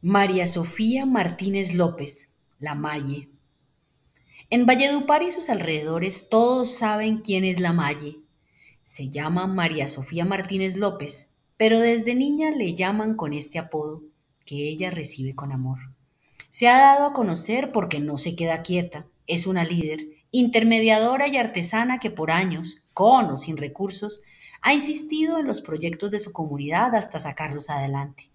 María Sofía Martínez López, la Malle. En Valledupar y sus alrededores todos saben quién es la Malle. Se llama María Sofía Martínez López, pero desde niña le llaman con este apodo, que ella recibe con amor. Se ha dado a conocer porque no se queda quieta, es una líder, intermediadora y artesana que por años, con o sin recursos, ha insistido en los proyectos de su comunidad hasta sacarlos adelante.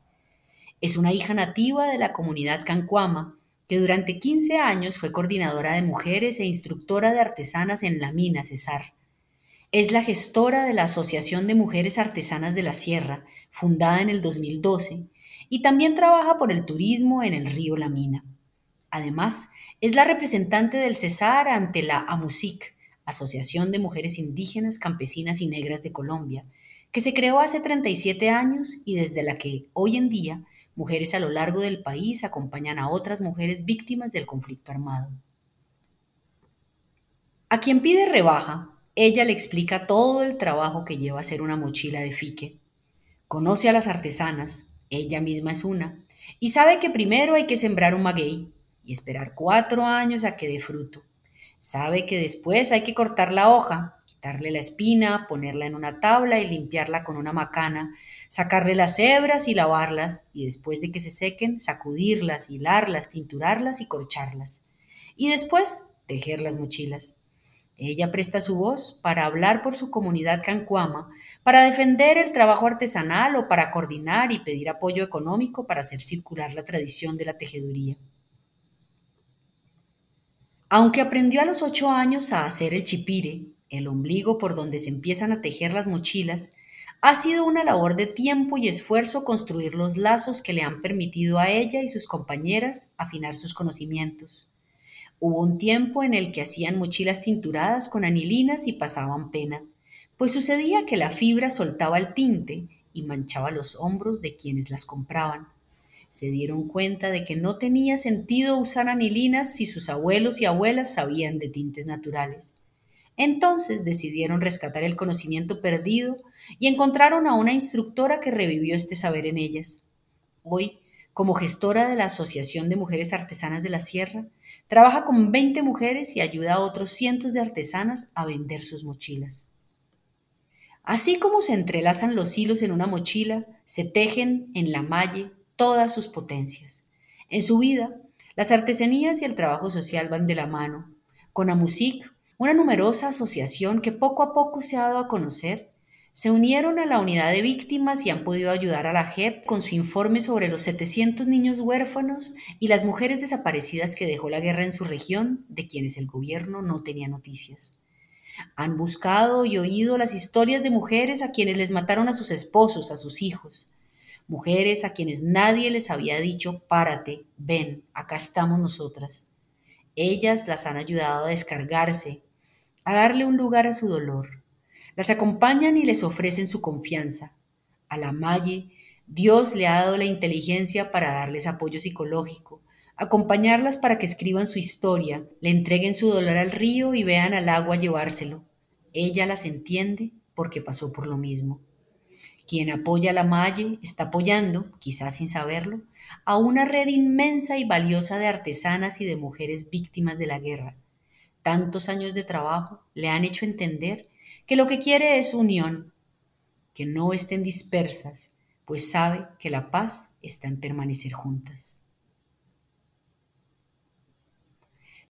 Es una hija nativa de la comunidad cancuama, que durante 15 años fue coordinadora de mujeres e instructora de artesanas en la mina Cesar. Es la gestora de la Asociación de Mujeres Artesanas de la Sierra, fundada en el 2012, y también trabaja por el turismo en el río La Mina. Además, es la representante del Cesar ante la AMUSIC, Asociación de Mujeres Indígenas, Campesinas y Negras de Colombia, que se creó hace 37 años y desde la que hoy en día Mujeres a lo largo del país acompañan a otras mujeres víctimas del conflicto armado. A quien pide rebaja, ella le explica todo el trabajo que lleva hacer una mochila de fique. Conoce a las artesanas, ella misma es una, y sabe que primero hay que sembrar un maguey y esperar cuatro años a que dé fruto. Sabe que después hay que cortar la hoja, quitarle la espina, ponerla en una tabla y limpiarla con una macana sacarle las hebras y lavarlas, y después de que se sequen, sacudirlas, hilarlas, tinturarlas y corcharlas. Y después, tejer las mochilas. Ella presta su voz para hablar por su comunidad cancuama, para defender el trabajo artesanal o para coordinar y pedir apoyo económico para hacer circular la tradición de la tejeduría. Aunque aprendió a los ocho años a hacer el chipire, el ombligo por donde se empiezan a tejer las mochilas, ha sido una labor de tiempo y esfuerzo construir los lazos que le han permitido a ella y sus compañeras afinar sus conocimientos. Hubo un tiempo en el que hacían mochilas tinturadas con anilinas y pasaban pena, pues sucedía que la fibra soltaba el tinte y manchaba los hombros de quienes las compraban. Se dieron cuenta de que no tenía sentido usar anilinas si sus abuelos y abuelas sabían de tintes naturales. Entonces decidieron rescatar el conocimiento perdido y encontraron a una instructora que revivió este saber en ellas. Hoy, como gestora de la Asociación de Mujeres Artesanas de la Sierra, trabaja con 20 mujeres y ayuda a otros cientos de artesanas a vender sus mochilas. Así como se entrelazan los hilos en una mochila, se tejen en la malle todas sus potencias. En su vida, las artesanías y el trabajo social van de la mano. Con Amusic una numerosa asociación que poco a poco se ha dado a conocer, se unieron a la unidad de víctimas y han podido ayudar a la JEP con su informe sobre los 700 niños huérfanos y las mujeres desaparecidas que dejó la guerra en su región, de quienes el gobierno no tenía noticias. Han buscado y oído las historias de mujeres a quienes les mataron a sus esposos, a sus hijos, mujeres a quienes nadie les había dicho, párate, ven, acá estamos nosotras. Ellas las han ayudado a descargarse, a darle un lugar a su dolor. Las acompañan y les ofrecen su confianza. A la Malle, Dios le ha dado la inteligencia para darles apoyo psicológico, acompañarlas para que escriban su historia, le entreguen su dolor al río y vean al agua llevárselo. Ella las entiende porque pasó por lo mismo. Quien apoya a la Malle está apoyando, quizás sin saberlo, a una red inmensa y valiosa de artesanas y de mujeres víctimas de la guerra. Tantos años de trabajo le han hecho entender que lo que quiere es unión, que no estén dispersas, pues sabe que la paz está en permanecer juntas.